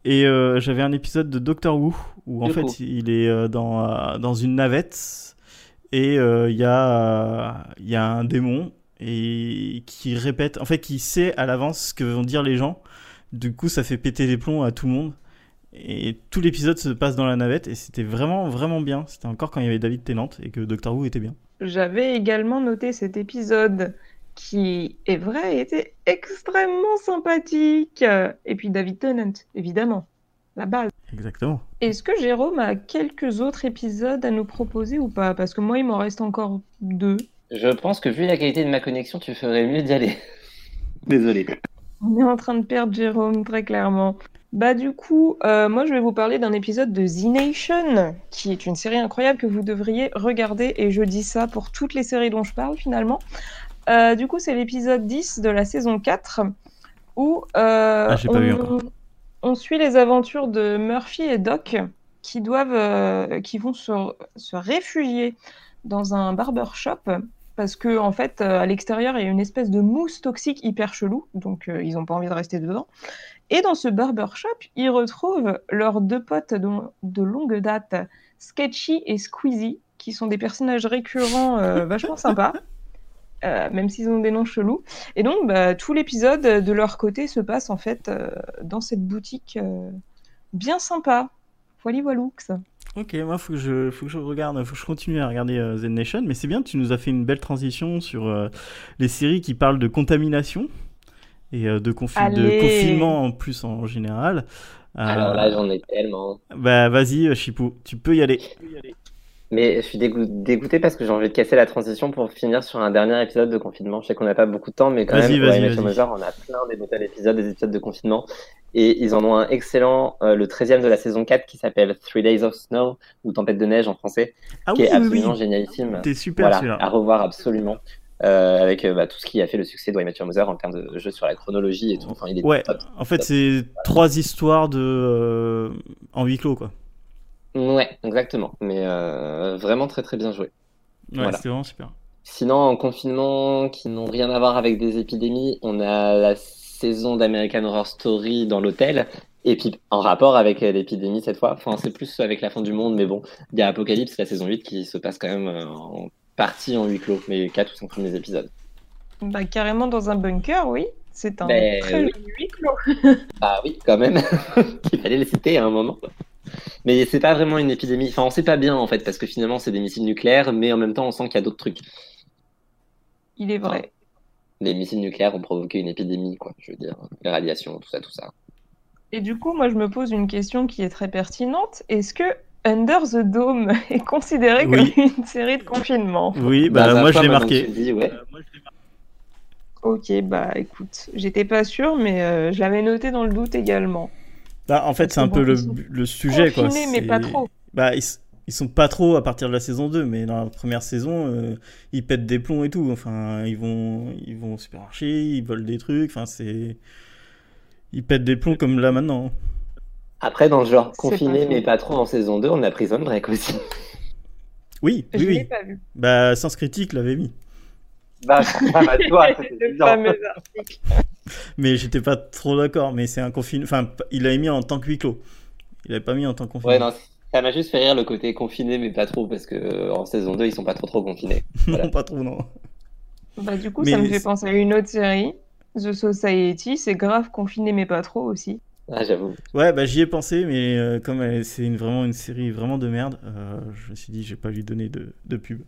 Et euh, j'avais un épisode de Doctor Who où en Du fait coup. il est euh, dans, euh, dans une navette et euh, il y, a, il y a un démon et qui répète, en fait qui sait à l'avance ce que vont dire les gens. Du coup, ça fait péter les plombs à tout le monde. Et tout l'épisode se passe dans la navette et c'était vraiment vraiment bien. C'était encore quand il y avait David Tennant et que Doctor Who était bien. J'avais également noté cet épisode qui, est vrai, était extrêmement sympathique. Et puis David Tennant, évidemment, la base. Exactement. Est-ce que Jérôme a quelques autres épisodes à nous proposer ou pas? Parce que moi, il m'en reste encore deux. Je pense que vu la qualité de ma connexion, tu ferais mieux d'y aller. Désolé. On est en train de perdre Jérôme, très clairement. Bah du coup, euh, moi je vais vous parler d'un épisode de The Nation, qui est une série incroyable que vous devriez regarder, et je dis ça pour toutes les séries dont je parle finalement. Euh, du coup, c'est l'épisode 10 de la saison 4, où euh, Ah, on, suit les aventures de Murphy et Doc, qui doivent, qui vont se, se réfugier dans un barbershop parce que en fait à l'extérieur il y a une espèce de mousse toxique hyper chelou donc ils n'ont pas envie de rester dedans et dans ce barbershop ils retrouvent leurs deux potes de, de longue date Sketchy et Squeezy qui sont des personnages récurrents euh, *laughs* vachement sympas euh, même s'ils ont des noms chelous. Et donc bah, tout l'épisode euh, de leur côté se passe en fait euh, dans cette boutique euh, bien sympa. Voili voiloux Ok, moi faut que je faut que je regarde, faut que je continue à regarder The Nation, mais c'est bien, tu nous as fait une belle transition sur les séries qui parlent de contamination et euh, de, confi- de Allez. confinement en plus en général. Euh, Alors là, j'en ai tellement. bah vas-y, euh, Chipou, tu peux y aller. Mais je suis dégoût- dégoûté parce que j'ai envie de casser la transition pour finir sur un dernier épisode de confinement. Je sais qu'on n'a pas beaucoup de temps, mais quand même, pour on a plein des épisodes, des épisodes de confinement. Et ils en ont un excellent, euh, le 13e de la saison 4, qui s'appelle Three Days of Snow, ou Tempête de neige en français, Ah qui oui, est absolument oui, génialissime. t'es super Voilà, à revoir absolument. Euh, avec euh, bah, tout ce qui a fait le succès de Your Mother en termes de jeu sur la chronologie et tout. Enfin, il est Ouais, top. en fait c'est trois histoires de euh, en huis clos quoi. Ouais, exactement. Mais euh, vraiment très très bien joué. Ouais, Voilà. c'était vraiment super. Sinon, en confinement, qui n'ont rien à voir avec des épidémies, on a la saison d'American Horror Story dans l'hôtel. Et puis, en rapport avec l'épidémie cette fois, enfin, c'est plus avec la fin du monde, mais bon, il y a Apocalypse, la saison 8, qui se passe quand même en partie en huis clos, mais 4 ou 5 premiers épisodes. bah, carrément dans un bunker oui c'est un Ben, très oui. joli huis clos *laughs* Bah oui, quand même, *laughs* il fallait le citer à un moment. Mais c'est pas vraiment une épidémie, enfin, on sait pas bien en fait, parce que finalement, c'est des missiles nucléaires, mais en même temps, on sent qu'il y a d'autres trucs. il est vrai Les missiles nucléaires ont provoqué une épidémie, quoi, je veux dire, les radiations, tout ça, tout ça. Et du coup, moi, je me pose une question qui est très pertinente. Est-ce que Under the Dome *laughs* est considéré Oui. comme une série de confinement Oui, bah moi je l'ai marqué. Ok, bah écoute, j'étais pas sûre, mais euh, je l'avais noté dans le doute également. Bah, en fait, c'est un peu le, ils sont le sujet quoi. Confinés, mais pas trop. Bah, ils ils sont pas trop à partir de la saison 2, mais dans la première saison, euh, ils pètent des plombs et tout. Enfin, ils vont, ils vont au supermarché, ils volent des trucs. Enfin, c'est. Ils pètent des plombs comme là maintenant. Après, dans le genre confiné mais pas trop en saison 2, on a Prison Break aussi. *laughs* Oui, oui, oui. pas vu. Bah, Sens Critique l'avait mis. Bah, bah, toi, *laughs* c'était Le évident. fameux article. Mais j'étais pas trop d'accord. Mais c'est un confinement. Enfin, il l'avait mis en tant que huis clos. Il avait pas mis en tant que confinement. Ouais, non, ça m'a juste fait rire le côté confiné mais pas trop parce que euh, en saison 2, ils sont pas trop trop confinés. *laughs* voilà. non, pas trop, non. Bah, du coup, Mais ça me fait penser à une autre série, The Society. C'est grave confiné, mais pas trop aussi. Ah, j'avoue. Ouais, bah j'y ai pensé, mais euh, comme elle- c'est une, vraiment une série vraiment de merde, euh, je me suis dit, je vais pas lui donner de, de pub.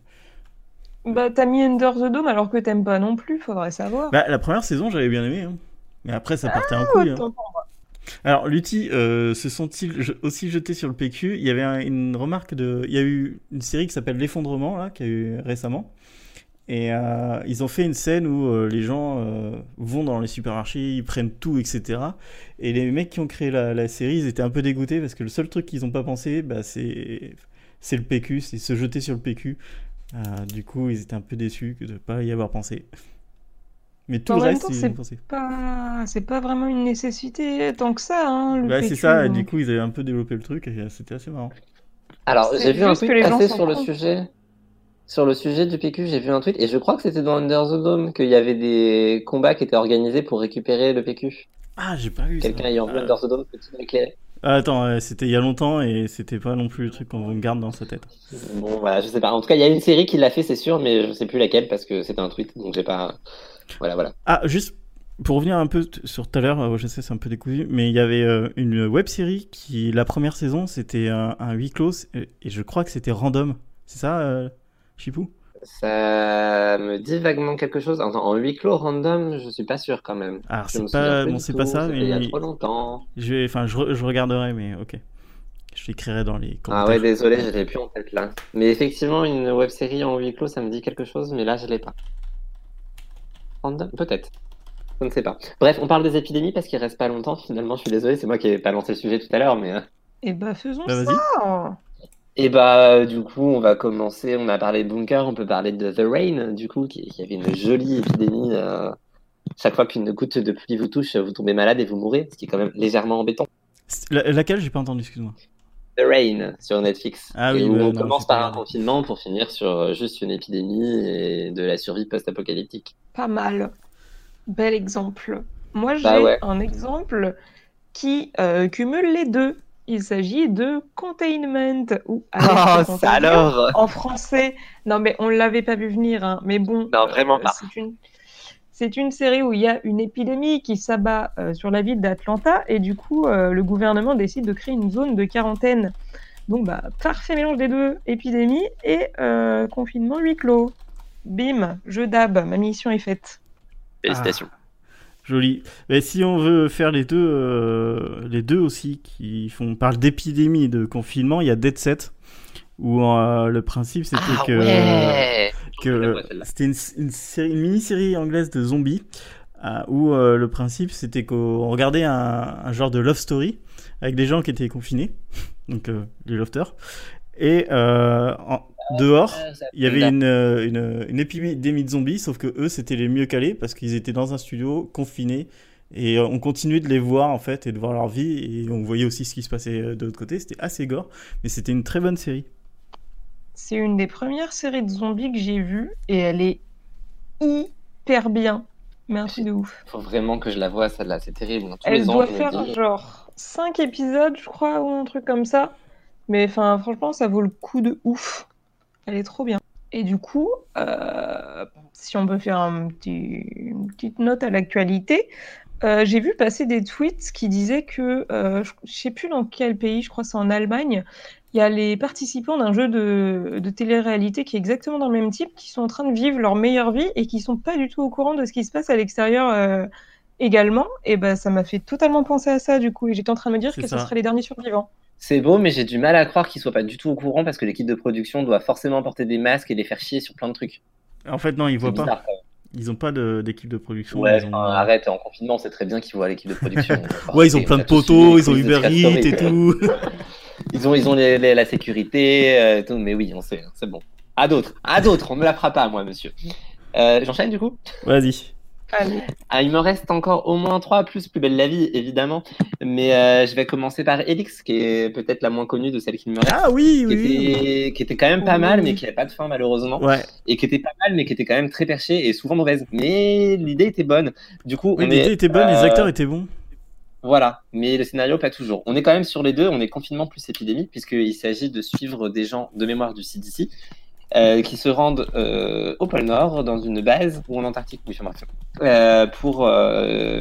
Bah, t'as mis Under the Dome alors que t'aimes pas non plus, faudrait savoir. Bah, la première saison, j'avais bien aimé. hein. Mais après, ça partait en couille. hein. Alors, Lutti, euh, se sont-ils aussi jetés sur le PQ Il y avait un- une remarque de. Il y a eu une série qui s'appelle L'Effondrement, là, qui a eu récemment. Et euh, ils ont fait une scène où euh, les gens euh, vont dans les supermarchés, ils prennent tout, etc. Et les mecs qui ont créé la, la série, ils étaient un peu dégoûtés parce que le seul truc qu'ils n'ont pas pensé, bah, c'est le PQ, c'est se jeter sur le PQ. Euh, du coup, ils étaient un peu déçus de ne pas y avoir pensé. Mais tout En le reste, c'est ont pensé. Pas... C'est pas vraiment une nécessité tant que ça, hein, Bah, c'est ça, et du coup, ils avaient un peu développé le truc et c'était assez marrant. Alors, j'ai vu un gens passer sur le sujet. Sur le sujet du PQ, j'ai vu un tweet et je crois que c'était dans Under the Dome qu'il y avait des combats qui étaient organisés pour récupérer le PQ. Ah, j'ai pas vu ça. Quelqu'un ayant vu Ah, Under the Dome peut-il m'éclairer ah, attends, ouais, c'était il y a longtemps et c'était pas non plus le truc qu'on garde dans sa tête. Bon, voilà, je sais pas. En tout cas, il y a une série qui l'a fait, c'est sûr, mais je sais plus laquelle parce que c'était un tweet, donc j'ai pas. Voilà, voilà. Ah, juste pour revenir un peu sur tout à l'heure, euh, je sais, c'est un peu décousu, mais il y avait euh, une web série qui, la première saison, c'était un, un huis clos et, et je crois que c'était random. C'est ça, euh, Chipou Ça me dit vaguement quelque chose. En, en huis clos random, je suis pas sûr quand même. Alors, c'est pas, bon, c'est pas ça, c'était Il y a mais trop longtemps. je vais, enfin, je, re- je regarderai, mais ok. Je l'écrirai dans les Ah commentaires. ouais, désolé, je l'ai plus en tête là. Mais effectivement, une web série en huis clos, ça me dit quelque chose, mais là, je l'ai pas. Random Peut-être. Je ne sais pas. Bref, on parle des épidémies parce qu'il reste pas longtemps. Finalement, je suis désolé, c'est moi qui ai pas lancé le sujet tout à l'heure, mais. euh, bah, faisons Bah, vas-y. ça. Et bah, du coup, on va commencer. On a parlé de Bunker, on peut parler de The Rain, du coup, qui, qui avait une jolie épidémie. euh, Chaque fois qu'une goutte de pluie vous touche, vous tombez malade et vous mourrez, ce qui est quand même légèrement embêtant. La- laquelle? J'ai pas entendu, excuse-moi. The Rain sur Netflix. Ah Et oui, où bah, on non, commence j'ai pas par un confinement pour finir sur euh, juste une épidémie et de la survie post-apocalyptique. Pas mal. Bel exemple. Moi, j'ai Bah ouais. un exemple qui euh, cumule les deux. Il s'agit de Containment ou *laughs* Oh, Contagion alors en français. Non, mais on l'avait pas vu venir, hein. Mais bon, Non, vraiment euh, pas. c'est une c'est une série où il y a une épidémie qui s'abat euh, sur la ville d'Atlanta et du coup, euh, le gouvernement décide de créer une zone de quarantaine. Donc, bah, parfait mélange des deux, épidémie et euh, confinement huis clos. Bim, je dab, ma mission est faite. Félicitations. Joli. Mais si on veut faire les deux, euh, les deux aussi, qui font parle d'épidémie et de confinement, il y a Dead Set, où euh, le principe c'était Ah que, ouais que c'était une, une, série- une mini-série anglaise de zombies, euh, où euh, le principe c'était qu'on regardait un, un genre de love story avec des gens qui étaient confinés, *laughs* donc euh, les lofters, et euh, en- dehors. Il y avait une, euh, une, une épidémie de zombies, sauf que eux, c'était les mieux calés parce qu'ils étaient dans un studio, confinés, et euh, on continuait de les voir en fait et de voir leur vie, et on voyait aussi ce qui se passait euh, de l'autre côté. C'était assez gore, mais c'était une très bonne série. C'est une des premières séries de zombies que j'ai vues et elle est hyper bien. Truc de ouf. Faut vraiment que je la vois, celle-là, c'est terrible. Tous Elle les ans, doit faire dis- genre 5 épisodes, je crois, ou un truc comme ça. Mais enfin, franchement, ça vaut le coup de ouf. Elle est trop bien. Et du coup, euh, si on peut faire un petit- une petite note à l'actualité, euh, j'ai vu passer des tweets qui disaient que, euh, je, je sais plus dans quel pays, je crois que c'est en Allemagne, il y a les participants d'un jeu de, de télé-réalité qui est exactement dans le même type, qui sont en train de vivre leur meilleure vie et qui sont pas du tout au courant de ce qui se passe à l'extérieur également. Et ben, ça m'a fait totalement penser à ça du coup. Et j'étais en train de me dire que ce seraient les derniers survivants. C'est beau, mais j'ai du mal à croire qu'ils soient pas du tout au courant parce que l'équipe de production doit forcément porter des masques et les faire chier sur plein de trucs. En fait, non, ils voient pas. bizarre. Ils ont pas d'équipe de production. Ouais, ils ont- enfin, arrête, en confinement, c'est très bien qu'ils voient l'équipe de production. *laughs* Ouais, ils ont plein de poteaux, ils ont Uber Eats et tout. *laughs* Ils ont, ils ont les- les- la sécurité, euh, tout, mais oui, on sait, c'est bon. À d'autres, à d'autres, on me la fera pas, moi, monsieur. Euh, J'enchaîne du coup? Vas-y. Allez. Ah, il me reste encore au moins trois, plus Plus belle la vie, évidemment. Mais euh, je vais commencer par Elix, qui est peut-être la moins connue de celles qui me restent. Ah oui, Qui oui. oui. était, qui était quand même pas Oui. mal, mais qui n'avait pas de fin malheureusement. Ouais. Et qui était pas mal, mais qui était quand même très perché et souvent mauvaise. Mais l'idée était bonne. Du coup, Oui, l'idée était bonne, les euh, acteurs étaient bons. Voilà, mais le scénario pas toujours. On est quand même sur les deux, on est confinement plus épidémie, puisqu'il s'agit de suivre des gens de mémoire du CDC euh, qui se rendent euh, au pôle Nord, dans une base, ou en Antarctique, oui, euh, pour, euh,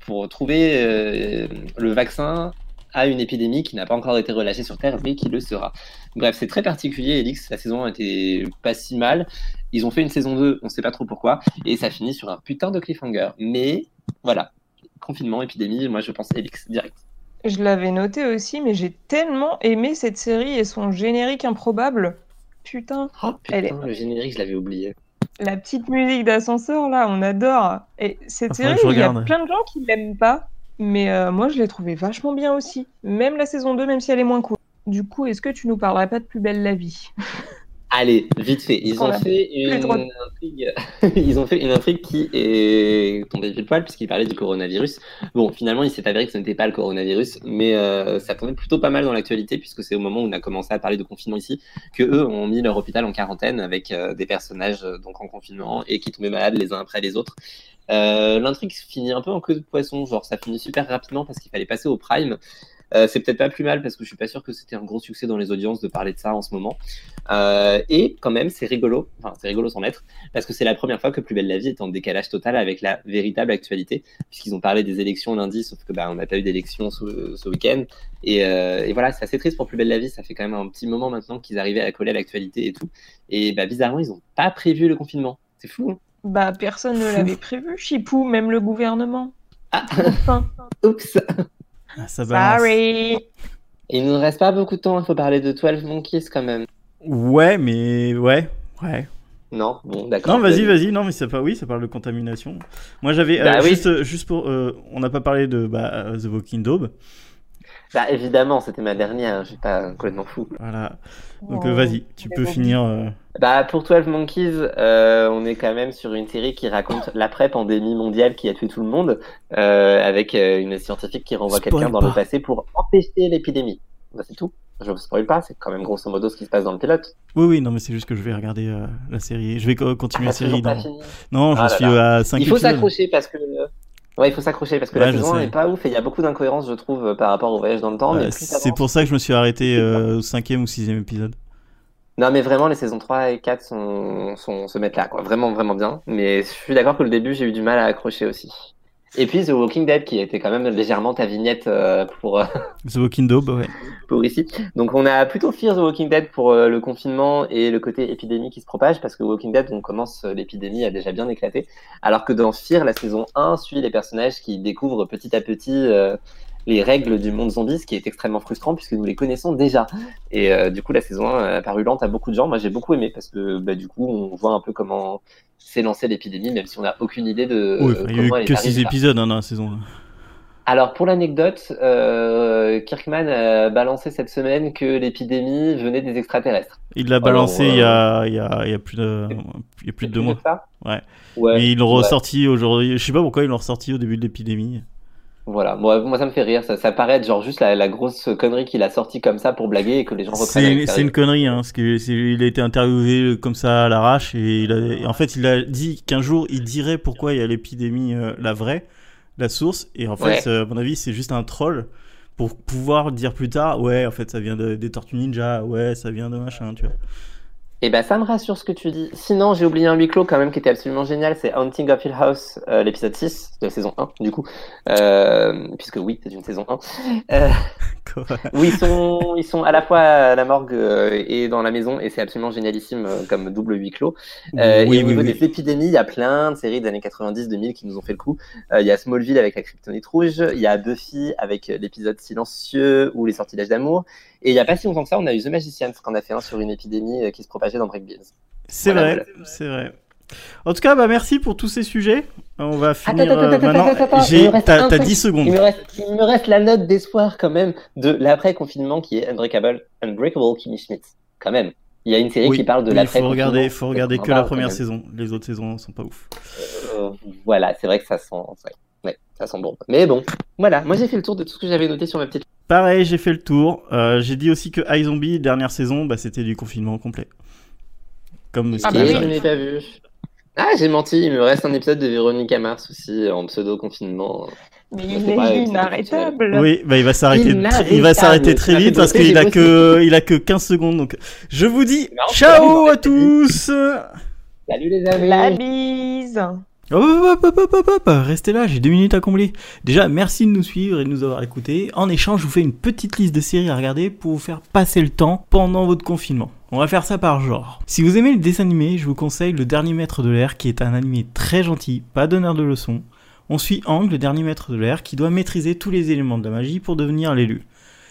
pour trouver le vaccin à une épidémie qui n'a pas encore été relâchée sur Terre, mais qui le sera. Bref, c'est très particulier, Elix, la saison 1 était pas si mal. Ils ont fait une saison 2, on sait pas trop pourquoi, et ça finit sur un putain de cliffhanger. Mais voilà, confinement, épidémie, moi je pense Elix direct. Je l'avais noté aussi, mais j'ai tellement aimé cette série et son générique improbable. Putain, Oh putain, Elle est- le générique, je l'avais oublié. la petite musique d'ascenseur là, on adore. Et cette série, il y a plein de gens qui l'aiment pas, mais euh, moi je l'ai trouvée vachement bien aussi. Même la saison 2, même si elle est moins cool. Du coup, est-ce que tu nous parlerais pas de Plus belle la vie? Allez, vite fait. Ils On ont fait une intrigue. *laughs* Ils ont fait une intrigue qui est tombée pile poil puisqu'ils parlaient du coronavirus. Bon, finalement, il s'est avéré que ce n'était pas le coronavirus, mais euh, ça tombait plutôt pas mal dans l'actualité puisque c'est au moment où on a commencé à parler de confinement ici que eux ont mis leur hôpital en quarantaine avec euh, des personnages euh, donc en confinement et qui tombaient malades les uns après les autres. L'intrigue finit un peu en queue de poisson, genre ça finit super rapidement parce qu'il fallait passer au prime. Euh, c'est peut-être pas plus mal parce que je suis pas sûr que c'était un gros succès dans les audiences de parler de ça en ce moment. Euh, et quand même, c'est rigolo, enfin c'est rigolo sans l'être, parce que c'est la première fois que Plus belle la vie est en décalage total avec la véritable actualité, puisqu'ils ont parlé des élections lundi, sauf que bah, on n'a pas eu d'élections ce, ce week-end. Et, euh, et voilà, c'est assez triste pour Plus belle la vie, ça fait quand même un petit moment maintenant qu'ils arrivaient à coller à l'actualité et tout. Et bah, bizarrement, ils n'ont pas prévu le confinement. C'est fou. Hein Bah, personne ne l'avait prévu, Chipou, même le gouvernement. ah, Enfin, *laughs* oups Ah, ça sorry. Il nous reste pas beaucoup de temps, il faut parler de 12 Monkeys quand même. Ouais, mais ouais, ouais. Non, bon, d'accord. Non, vas-y, vas-y. Non, mais ça oui, ça parle de contamination. Moi, j'avais euh, Bah oui. juste, euh, juste pour, euh, on n'a pas parlé de bah, The Walking Dead. Bah évidemment, c'était ma dernière, je suis pas complètement fou. Voilà. Donc Oh, euh, vas-y, tu peux bon. finir. euh, Bah, pour 12 Monkeys, euh, on est quand même sur une série qui raconte l'après-pandémie mondiale qui a tué tout le monde, euh, avec euh, une scientifique qui renvoie quelqu'un dans le passé pour empêcher l'épidémie. Bah, c'est tout. Je vous spoil pas, c'est quand même grosso modo ce qui se passe dans le pilote. Oui, oui, non, mais c'est juste que je vais regarder euh, la série. Je vais co- continuer la Ah, série. pas dans- fini. Non, j'en Ah suis là. à 5 Il faut s'accrocher parce que. Ouais, il faut s'accrocher parce que Ouais, la saison 1 sais. est pas ouf et il y a beaucoup d'incohérences, je trouve, euh, par rapport au voyage dans le temps. Ouais, c'est pour ça que je me suis arrêté euh, au cinquième ou sixième épisode. Non, mais vraiment, les saisons 3 et 4 sont, sont, se mettent là, quoi. Vraiment, vraiment bien. Mais je suis d'accord que le début, j'ai eu du mal à accrocher aussi. Et puis The Walking Dead, qui été quand même légèrement ta vignette euh, pour, euh, The Walking Dead, ouais. pour ici. Donc on a plutôt Fear The Walking Dead pour euh, le confinement et le côté épidémie qui se propage, parce que Walking Dead, on commence, euh, l'épidémie a déjà bien éclaté. Alors que dans Fear, la saison 1 suit les personnages qui découvrent petit à petit euh, les règles du monde zombie, ce qui est extrêmement frustrant puisque nous les connaissons déjà. Et euh, du coup, la saison 1 a paru lente à beaucoup de gens. Moi, j'ai beaucoup aimé parce que bah, du coup, on voit un peu comment s'est lancée l'épidémie, même si on n'a aucune idée de Oui, euh, il y a eu que arrivée 6 là. épisodes hein, dans la saison. Alors pour l'anecdote, euh, Kirkman a balancé cette semaine que l'épidémie venait des extraterrestres. Il l'a balancé il, y euh, a, il, y a, il y a plus de, il y a plus de deux mois. Ça? Ouais. Ouais. Mais ils l'ont ouais. ressorti aujourd'hui. Je sais pas pourquoi ils l'ont ressorti au début de l'épidémie. Voilà. Moi, moi, ça me fait rire. Ça, ça paraît être genre juste la, la grosse connerie qu'il a sortie comme ça pour blaguer et que les gens reprennent. C'est une connerie, hein, parce que il a été interviewé comme ça à l'arrache et, il a, et en fait il a dit qu'un jour il dirait pourquoi il y a l'épidémie, euh, la vraie, la source, et en fait Ouais. euh, à mon avis c'est juste un troll pour pouvoir dire plus tard ouais en fait ça vient de- des Tortues Ninja, ouais ça vient de machin, tu vois. Et ben ça me rassure ce que tu dis. Sinon, j'ai oublié un huis clos quand même qui était absolument génial. C'est Haunting of Hill House, euh, l'épisode 6 de la saison 1, du coup. Euh, puisque oui, c'est une saison 1. Euh, Où ils sont, ils sont à la fois à la morgue euh, et dans la maison, et c'est absolument génialissime euh, comme double huis clos. Euh, oui et au oui niveau oui. des épidémies, il y a plein de séries des années 90-2000 qui nous ont fait le coup. Euh, il y a Smallville avec la kryptonite rouge, il y a Buffy avec l'épisode silencieux ou les sortilèges d'amour. Et il n'y a pas si longtemps que ça, on a eu The Magicians, qu'on a fait un sur une épidémie qui se propageait dans Break Beans. C'est Voilà, vrai, c'est vrai. En tout cas, bah merci pour tous ces sujets. On va finir attends, euh, attends, maintenant. il T'as t'as truc. 10 secondes. Il me, reste, il me reste la note d'espoir quand même de l'après-confinement qui est Unbreakable, Unbreakable Kimmy Schmidt. Quand même. Il y a une série Oui, qui parle de mais il l'après-confinement. faut regarder, faut en que la parle première saison. Les autres saisons sont pas ouf. Euh, voilà, c'est vrai que ça sent, ouais, ouais, ça sent bon. Mais bon, voilà, moi j'ai fait le tour de tout ce que j'avais noté sur ma petite. Pareil, j'ai fait le tour. Euh, j'ai dit aussi que iZombie, dernière saison, bah, c'était du confinement complet. Comme Ah bah oui. je n'ai pas vu. Ah, j'ai menti, il me reste un épisode de Véronica Mars aussi en pseudo-confinement. Mais il est pas inarrêtable. Oui, bah, il va s'arrêter. Inarrêtable. Il va s'arrêter très vite parce qu'il a que, il a que 15 secondes. Donc, je vous dis marrant, ciao à tous. Salut les amis. La bise. Hop, hop, hop, hop, hop, hop, restez là, j'ai deux minutes à combler. Déjà, merci de nous suivre et de nous avoir écoutés. En échange, je vous fais une petite liste de séries à regarder pour vous faire passer le temps pendant votre confinement. On va faire ça par genre. Si vous aimez le dessin animé, je vous conseille Le Dernier Maître de l'air, qui est un animé très gentil, pas donneur de leçons. On suit Ang, le dernier maître de l'air, qui doit maîtriser tous les éléments de la magie pour devenir l'élu.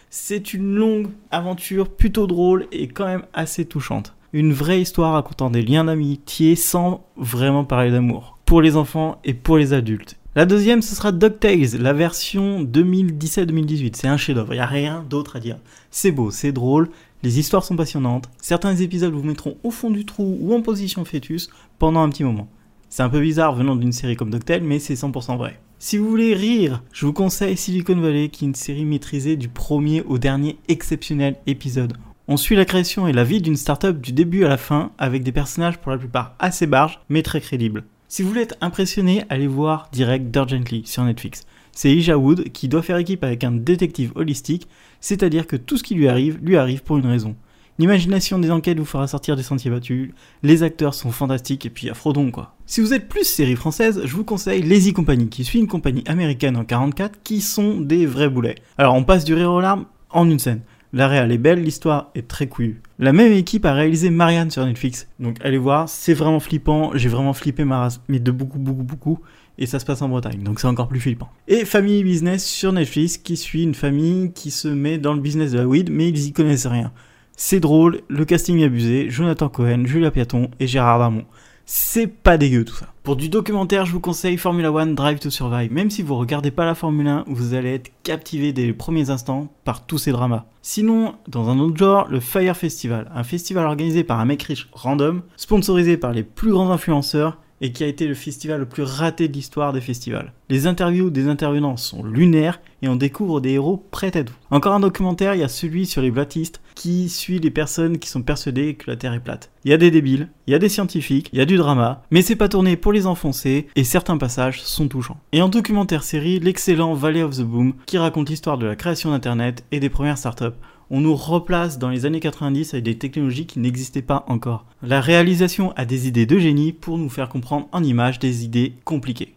C'est une longue aventure plutôt drôle et quand même assez touchante. Une vraie histoire racontant des liens d'amitié sans vraiment parler d'amour. Pour les enfants et pour les adultes. La deuxième, ce sera DuckTales, la version 2017-2018. C'est un chef-d'œuvre, il n'y a rien d'autre à dire. C'est beau, c'est drôle, les histoires sont passionnantes. Certains épisodes vous mettront au fond du trou ou en position fœtus pendant un petit moment. C'est un peu bizarre venant d'une série comme DuckTales, mais c'est 100% vrai. Si vous voulez rire, je vous conseille Silicon Valley, qui est une série maîtrisée du premier au dernier exceptionnel épisode. On suit la création et la vie d'une startup du début à la fin, avec des personnages pour la plupart assez barges, mais très crédibles. Si vous voulez être impressionné, allez voir direct Gently sur Netflix. C'est Elijah Wood qui doit faire équipe avec un détective holistique, c'est-à-dire que tout ce qui lui arrive, lui arrive pour une raison. L'imagination des enquêtes vous fera sortir des sentiers battus, les acteurs sont fantastiques et puis a Frodon quoi. Si vous êtes plus série française, je vous conseille Lazy Company qui suit une compagnie américaine en 44 qui sont des vrais boulets. Alors on passe du rire aux larmes en une scène. La réal est belle, l'histoire est très couillue. La même équipe a réalisé Marianne sur Netflix. Donc allez voir, c'est vraiment flippant, j'ai vraiment flippé ma race, mais de beaucoup beaucoup beaucoup et ça se passe en Bretagne, donc c'est encore plus flippant. Et Family Business sur Netflix qui suit une famille qui se met dans le business de la weed mais ils y connaissent rien. C'est drôle, le casting est abusé, Jonathan Cohen, Julia Piaton et Gérard Darmon. C'est pas dégueu tout ça. Pour du documentaire, je vous conseille Formula One Drive to Survive. Même si vous regardez pas la Formule 1, vous allez être captivé dès les premiers instants par tous ces dramas. Sinon, dans un autre genre, le Fire Festival, un festival organisé par un mec riche random, sponsorisé par les plus grands influenceurs et qui a été le festival le plus raté de l'histoire des festivals. Les interviews des intervenants sont lunaires et on découvre des héros prêts à tout. Encore un documentaire, il y a celui sur les blatistes qui suit les personnes qui sont persuadées que la Terre est plate. Il y a des débiles, il y a des scientifiques, il y a du drama, mais c'est pas tourné pour les enfoncer et certains passages sont touchants. Et en documentaire série, l'excellent Valley of the Boom qui raconte l'histoire de la création d'Internet et des premières startups on nous replace dans les années 90 avec des technologies qui n'existaient pas encore. La réalisation a des idées de génie pour nous faire comprendre en images des idées compliquées.